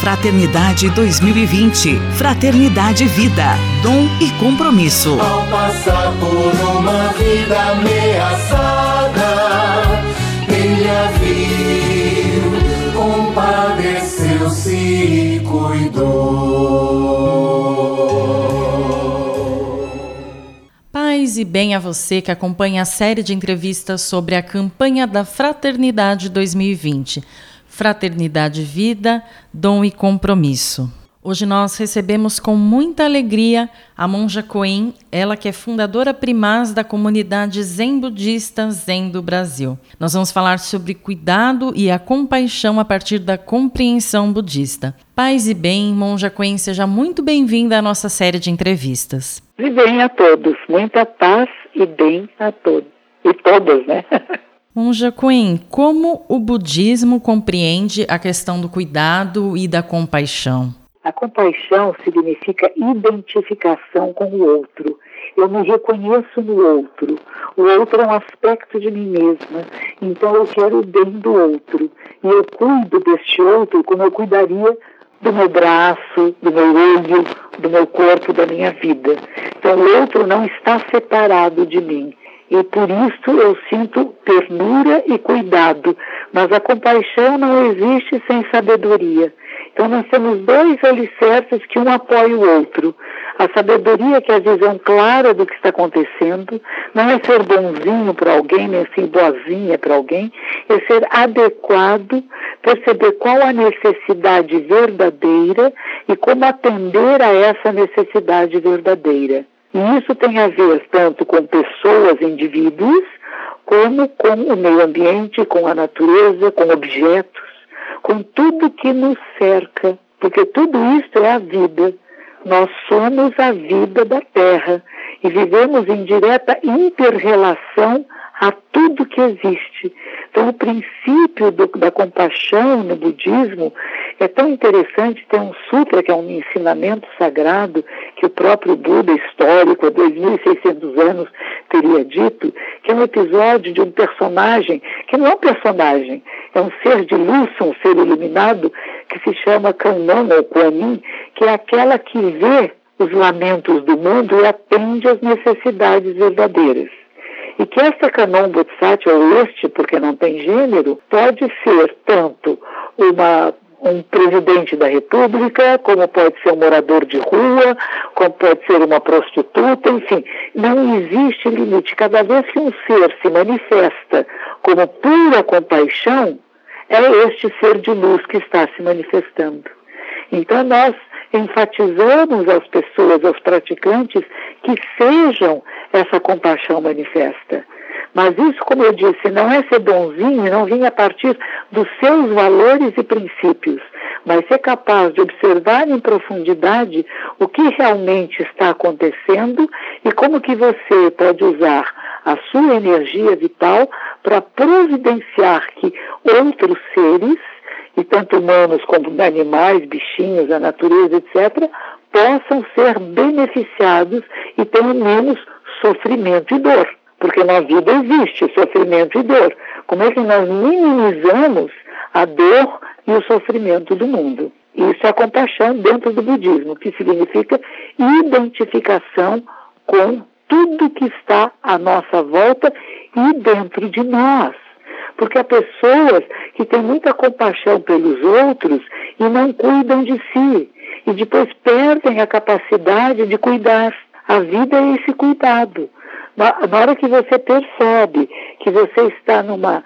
Fraternidade 2020. Fraternidade Vida, dom e compromisso. Ao passar por uma vida ameaçada, ele a viu, compadeceu-se e cuidou. Paz e bem a você que acompanha a série de entrevistas sobre a campanha da Fraternidade 2020. Fraternidade Vida, Dom e Compromisso. Hoje nós recebemos com muita alegria a monja Coen, ela que é fundadora primaz da comunidade Zen Budista Zen do Brasil. Nós vamos falar sobre cuidado e a compaixão a partir da compreensão budista. Paz e bem, monja Coen, seja muito bem-vinda à nossa série de entrevistas. E bem a todos, muita paz e bem a todos. E todas, né? Monja Queen, como o budismo compreende a questão do cuidado e da compaixão? A compaixão significa identificação com o outro. Eu me reconheço no outro. O outro é um aspecto de mim mesma. Então eu quero o bem do outro. E eu cuido deste outro como eu cuidaria do meu braço, do meu olho, do meu corpo, da minha vida. Então o outro não está separado de mim e por isso eu sinto ternura e cuidado. Mas a compaixão não existe sem sabedoria. Então nós temos dois alicerces que um apoia o outro. A sabedoria, que é a visão clara do que está acontecendo, não é ser bonzinho para alguém, nem ser boazinha para alguém, é ser adequado, perceber qual a necessidade verdadeira e como atender a essa necessidade verdadeira. E isso tem a ver tanto com pessoas, indivíduos, como com o meio ambiente, com a natureza, com objetos, com tudo que nos cerca, porque tudo isso é a vida. Nós somos a vida da Terra e vivemos em direta interrelação a tudo que existe. Então, o princípio do, da compaixão no budismo é tão interessante. Tem um sutra, que é um ensinamento sagrado, que o próprio Buda histórico, há 2.600 anos, teria dito, que é um episódio de um personagem, que não é um personagem, é um ser de luz, um ser iluminado, que se chama Kannon ou Kuanin, que é aquela que vê os lamentos do mundo e atende às necessidades verdadeiras e que essa Canon Bodhisattva, ou este, porque não tem gênero, pode ser tanto uma um presidente da República, como pode ser um morador de rua, como pode ser uma prostituta, enfim, não existe limite. Cada vez que um ser se manifesta como pura compaixão, é este ser de luz que está se manifestando. Então nós enfatizamos às pessoas, aos praticantes, que sejam essa compaixão manifesta. Mas isso, como eu disse, não é ser bonzinho, não vir a partir dos seus valores e princípios, mas ser capaz de observar em profundidade o que realmente está acontecendo e como que você pode usar a sua energia vital para providenciar que outros seres e tanto humanos como animais, bichinhos, a natureza, etc., possam ser beneficiados e tenham menos sofrimento e dor. Porque na vida existe sofrimento e dor. Como é que nós minimizamos a dor e o sofrimento do mundo? Isso é compaixão dentro do budismo, que significa identificação com tudo que está à nossa volta e dentro de nós. Porque há pessoas que têm muita compaixão pelos outros e não cuidam de si. E depois perdem a capacidade de cuidar. A vida é esse cuidado. Na hora que você percebe que você está numa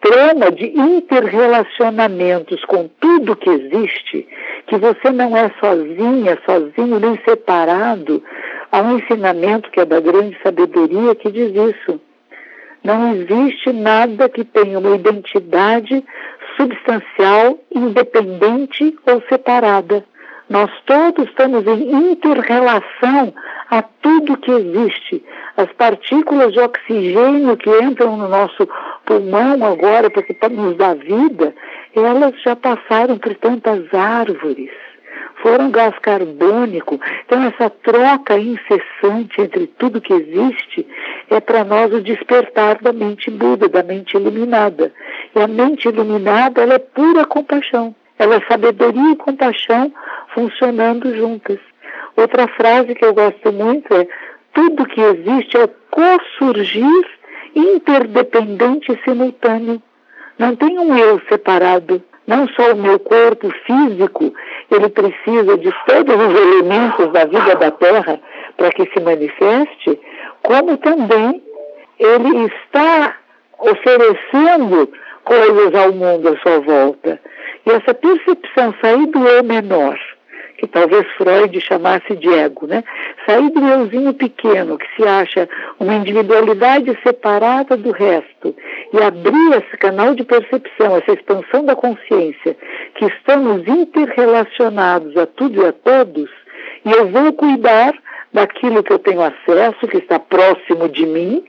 trama de interrelacionamentos com tudo que existe, que você não é sozinha, sozinho, nem separado, há um ensinamento que é da grande sabedoria que diz isso. Não existe nada que tenha uma identidade substancial, independente ou separada. Nós todos estamos em interrelação a tudo que existe. As partículas de oxigênio que entram no nosso pulmão agora, porque nos dá vida, elas já passaram por tantas árvores foram gás carbônico. Então, essa troca incessante entre tudo que existe é para nós o despertar da mente Buda, da mente iluminada. E a mente iluminada, ela é pura compaixão. Ela é sabedoria e compaixão funcionando juntas. Outra frase que eu gosto muito é: tudo que existe é co-surgir interdependente e simultâneo. Não tem um eu separado. Não só o meu corpo físico, ele precisa de todos os elementos da vida da Terra para que se manifeste, como também ele está oferecendo coisas ao mundo à sua volta. E essa percepção sair do eu menor que talvez Freud chamasse de ego, né? Sair do euzinho pequeno, que se acha uma individualidade separada do resto, e abrir esse canal de percepção, essa expansão da consciência, que estamos interrelacionados a tudo e a todos, e eu vou cuidar daquilo que eu tenho acesso, que está próximo de mim,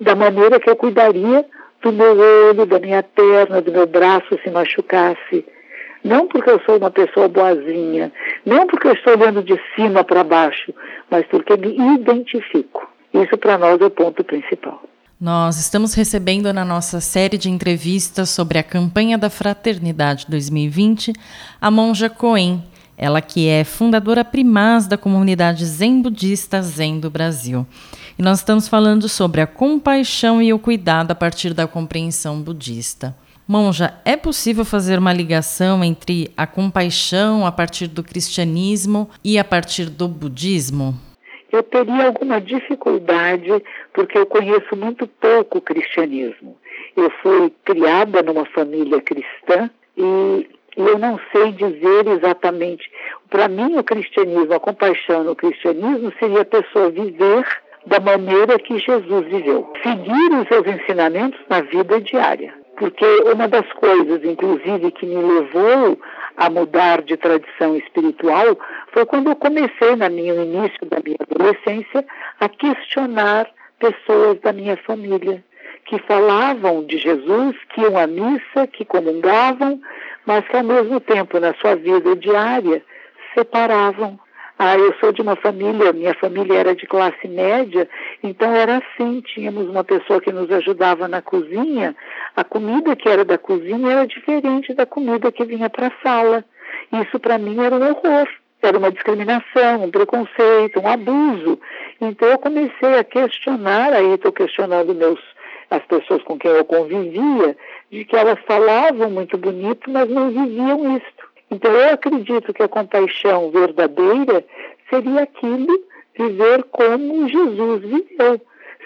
da maneira que eu cuidaria do meu olho, da minha perna, do meu braço se machucasse não porque eu sou uma pessoa boazinha, não porque eu estou olhando de cima para baixo, mas porque me identifico. Isso para nós é o ponto principal. Nós estamos recebendo na nossa série de entrevistas sobre a campanha da Fraternidade 2020 a monja Coen, ela que é fundadora primaz da comunidade Zen Budista Zen do Brasil. E nós estamos falando sobre a compaixão e o cuidado a partir da compreensão budista. Monja, é possível fazer uma ligação entre a compaixão a partir do cristianismo e a partir do budismo? Eu teria alguma dificuldade porque eu conheço muito pouco o cristianismo. Eu fui criada numa família cristã e eu não sei dizer exatamente. Para mim, o cristianismo, a compaixão no cristianismo seria a pessoa viver da maneira que Jesus viveu, seguir os seus ensinamentos na vida diária porque uma das coisas, inclusive, que me levou a mudar de tradição espiritual foi quando eu comecei, no início da minha adolescência, a questionar pessoas da minha família que falavam de Jesus, que iam à missa, que comungavam, mas que ao mesmo tempo, na sua vida diária, separavam ah, eu sou de uma família, minha família era de classe média, então era assim, tínhamos uma pessoa que nos ajudava na cozinha, a comida que era da cozinha era diferente da comida que vinha para a sala. Isso para mim era um horror, era uma discriminação, um preconceito, um abuso. Então eu comecei a questionar, aí estou questionando meus as pessoas com quem eu convivia, de que elas falavam muito bonito, mas não viviam isto. Então, eu acredito que a compaixão verdadeira seria aquilo viver como Jesus viveu,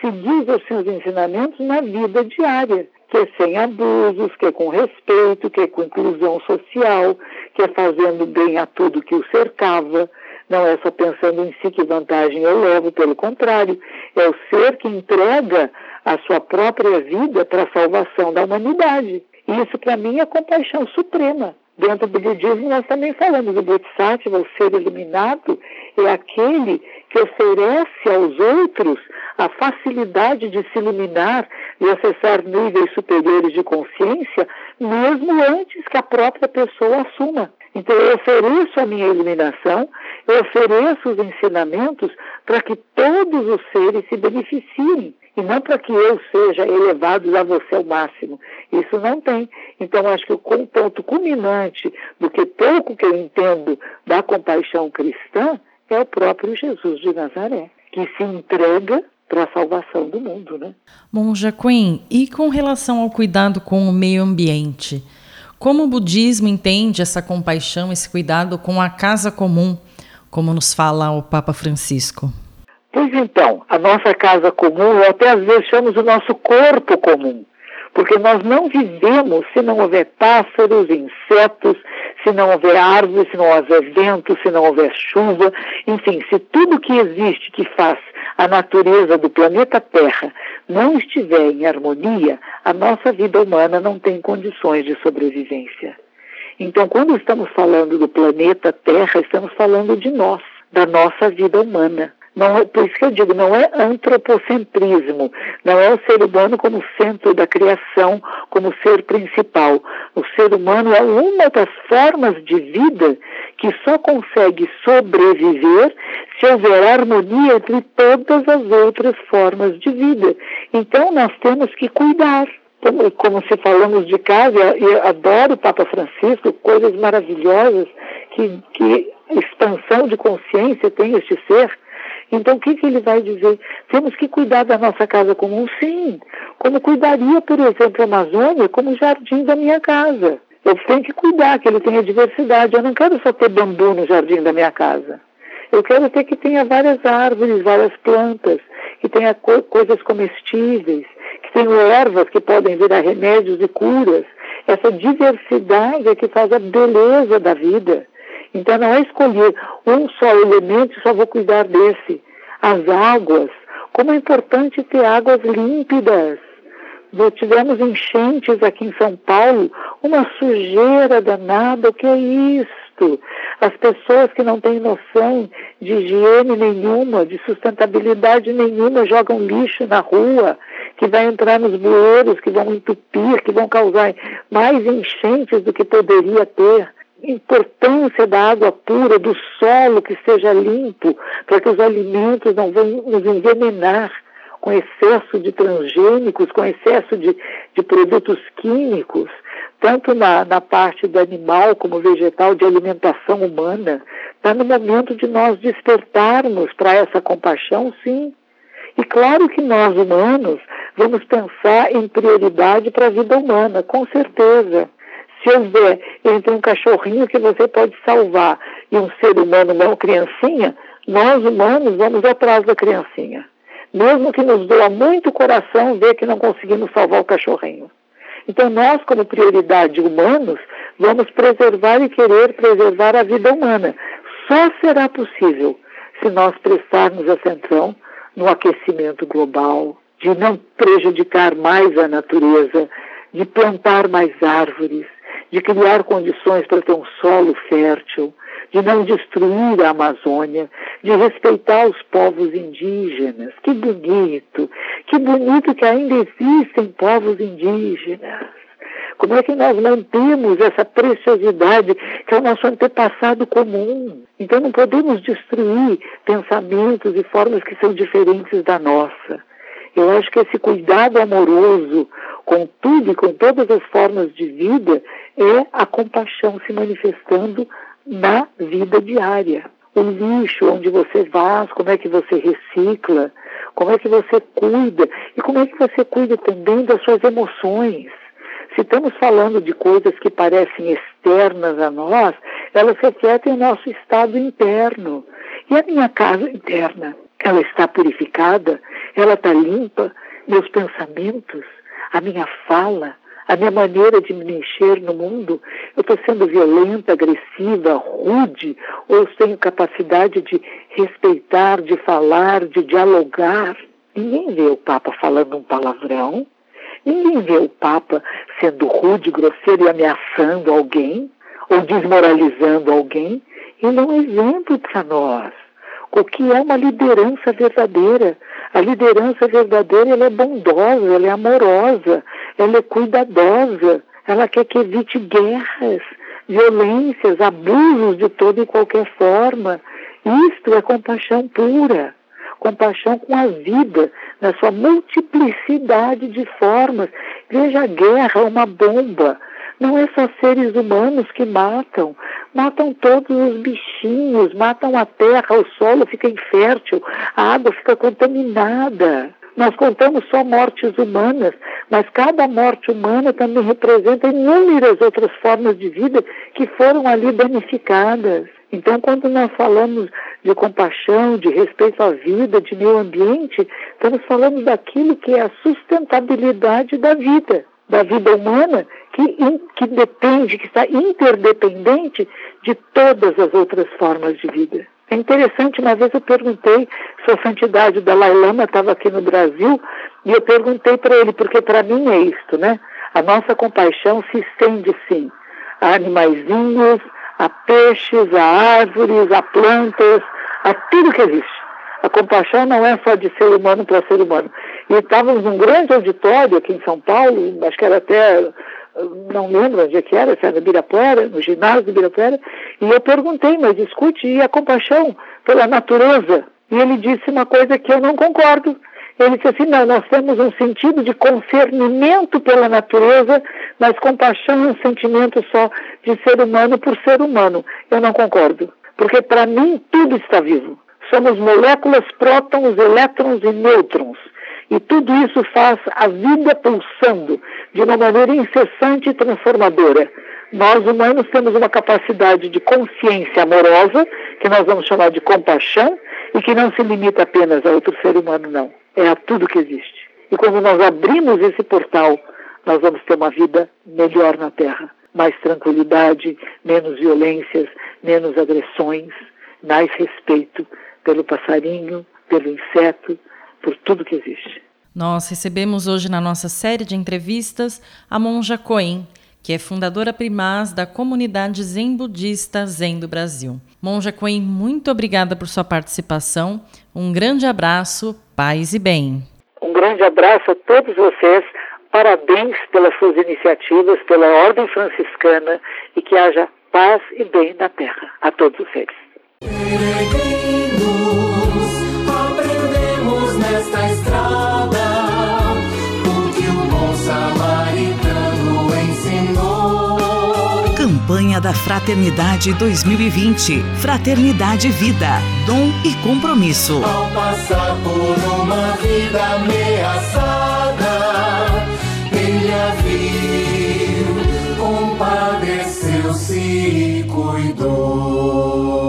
seguir os seus ensinamentos na vida diária, que é sem abusos, que é com respeito, que é com inclusão social, que é fazendo bem a tudo que o cercava, não é só pensando em si que vantagem eu levo, pelo contrário, é o ser que entrega a sua própria vida para a salvação da humanidade. Isso, para mim, é compaixão suprema. Dentro do budismo, nós também falamos do Bodhisattva, o ser iluminado, é aquele que oferece aos outros a facilidade de se iluminar e acessar níveis superiores de consciência, mesmo antes que a própria pessoa assuma. Então, eu ofereço a minha iluminação, eu ofereço os ensinamentos para que todos os seres se beneficiem e não para que eu seja elevado a você ao máximo. Isso não tem. Então, acho que o ponto culminante do que pouco que eu entendo da compaixão cristã é o próprio Jesus de Nazaré, que se entrega para a salvação do mundo, né? Monja Queen, e com relação ao cuidado com o meio ambiente? Como o budismo entende essa compaixão, esse cuidado com a casa comum, como nos fala o Papa Francisco? Pois então, a nossa casa comum, ou até às vezes chamamos o nosso corpo comum, porque nós não vivemos se não houver pássaros, insetos, se não houver árvores, se não houver vento, se não houver chuva, enfim, se tudo que existe que faz a natureza do planeta Terra não estiver em harmonia, a nossa vida humana não tem condições de sobrevivência. Então, quando estamos falando do planeta Terra, estamos falando de nós, da nossa vida humana. Não, é, por isso que eu digo, não é antropocentrismo, não é o ser humano como centro da criação, como ser principal. O ser humano é uma das formas de vida que só consegue sobreviver se houver harmonia entre todas as outras formas de vida. Então nós temos que cuidar como, se falamos de casa, e adoro o Papa Francisco, coisas maravilhosas, que, que expansão de consciência tem este ser. Então, o que, que ele vai dizer? Temos que cuidar da nossa casa comum, sim. Como cuidaria, por exemplo, a Amazônia como jardim da minha casa. Eu tenho que cuidar que ele tenha diversidade. Eu não quero só ter bambu no jardim da minha casa. Eu quero ter que tenha várias árvores, várias plantas, que tenha co coisas comestíveis, que tenha ervas que podem virar remédios e curas. Essa diversidade é que faz a beleza da vida. Então não é escolher um só elemento só vou cuidar desse. As águas, como é importante ter águas límpidas. Nós tivemos enchentes aqui em São Paulo, uma sujeira danada, o que é isto? As pessoas que não têm noção de higiene nenhuma, de sustentabilidade nenhuma, jogam lixo na rua, que vai entrar nos bueiros, que vão entupir, que vão causar mais enchentes do que poderia ter importância da água pura, do solo que seja limpo, para que os alimentos não venham nos envenenar com excesso de transgênicos, com excesso de, de produtos químicos, tanto na, na parte do animal como vegetal, de alimentação humana. Está no momento de nós despertarmos para essa compaixão, sim. E claro que nós, humanos, vamos pensar em prioridade para a vida humana, com certeza. Se houver entre um cachorrinho que você pode salvar e um ser humano, uma criancinha, nós humanos vamos atrás da criancinha. Mesmo que nos doa muito coração ver que não conseguimos salvar o cachorrinho. Então, nós, como prioridade humanos, vamos preservar e querer preservar a vida humana. Só será possível se nós prestarmos atenção no aquecimento global, de não prejudicar mais a natureza, de plantar mais árvores, de criar condições para ter um solo fértil, de não destruir a Amazônia, de respeitar os povos indígenas. Que bonito! Que bonito que ainda existem povos indígenas. Como é que nós mantemos essa preciosidade que é o nosso antepassado comum? Então não podemos destruir pensamentos e formas que são diferentes da nossa. Eu acho que esse cuidado amoroso com tudo e com todas as formas de vida é a compaixão se manifestando na vida diária. O lixo, onde você vai, como é que você recicla, como é que você cuida e como é que você cuida também das suas emoções. Se estamos falando de coisas que parecem externas a nós, elas refletem o nosso estado interno. E a minha casa interna, ela está purificada, ela está limpa, meus pensamentos, a minha fala, a minha maneira de me mexer no mundo, eu estou sendo violenta, agressiva, rude, ou tenho capacidade de respeitar, de falar, de dialogar. Ninguém vê o Papa falando um palavrão, ninguém vê o Papa sendo rude, grosseiro e ameaçando alguém, ou desmoralizando alguém. Ele é um exemplo para nós. O que é uma liderança verdadeira? A liderança verdadeira ela é bondosa, ela é amorosa, ela é cuidadosa, ela quer que evite guerras, violências, abusos de toda e qualquer forma. Isto é compaixão pura, compaixão com a vida, na sua multiplicidade de formas. Veja a guerra, uma bomba. Não é só seres humanos que matam, matam todos os bichinhos, matam a terra, o solo fica infértil, a água fica contaminada. Nós contamos só mortes humanas, mas cada morte humana também representa inúmeras outras formas de vida que foram ali danificadas. Então, quando nós falamos de compaixão, de respeito à vida, de meio ambiente, estamos falando daquilo que é a sustentabilidade da vida, da vida humana, que, que depende, que está interdependente de todas as outras formas de vida. É interessante, uma vez eu perguntei, Sua Santidade Dalai Lama estava aqui no Brasil, e eu perguntei para ele, porque para mim é isto, né? A nossa compaixão se estende, sim, a animaizinhos, a peixes, a árvores, a plantas, a tudo que existe. A compaixão não é só de ser humano para ser humano. E estávamos num grande auditório aqui em São Paulo, acho que era até não lembro onde é que era, se era no Ibirapuera, no ginásio do Ibirapuera, e eu perguntei, mas escute, e a compaixão pela natureza? E ele disse uma coisa que eu não concordo. Ele disse assim: não, nós temos um sentido de concernimento pela natureza, mas compaixão é um sentimento só de ser humano por ser humano. Eu não concordo, porque para mim tudo está vivo. Somos moléculas, prótons, elétrons e nêutrons. E tudo isso faz a vida pulsando de uma maneira incessante e transformadora. Nós humanos temos uma capacidade de consciência amorosa, que nós vamos chamar de compaixão, e que não se limita apenas a outro ser humano, não. É a tudo que existe. E quando nós abrimos esse portal, nós vamos ter uma vida melhor na Terra. Mais tranquilidade, menos violências, menos agressões, mais respeito pelo passarinho, pelo inseto, por tudo que existe. Nós recebemos hoje na nossa série de entrevistas a monja Coen, que é fundadora primaz da comunidade Zen Budista Zen do Brasil. Monja Coen, muito obrigada por sua participação. Um grande abraço, paz e bem. Um grande abraço a todos vocês. Parabéns pelas suas iniciativas, pela Ordem Franciscana e que haja paz e bem na Terra a todos os seres. Jornada Fraternidade 2020. Fraternidade Vida, Dom e Compromisso. Ao passar por uma vida ameaçada, ele a viu, compadeceu-se e cuidou.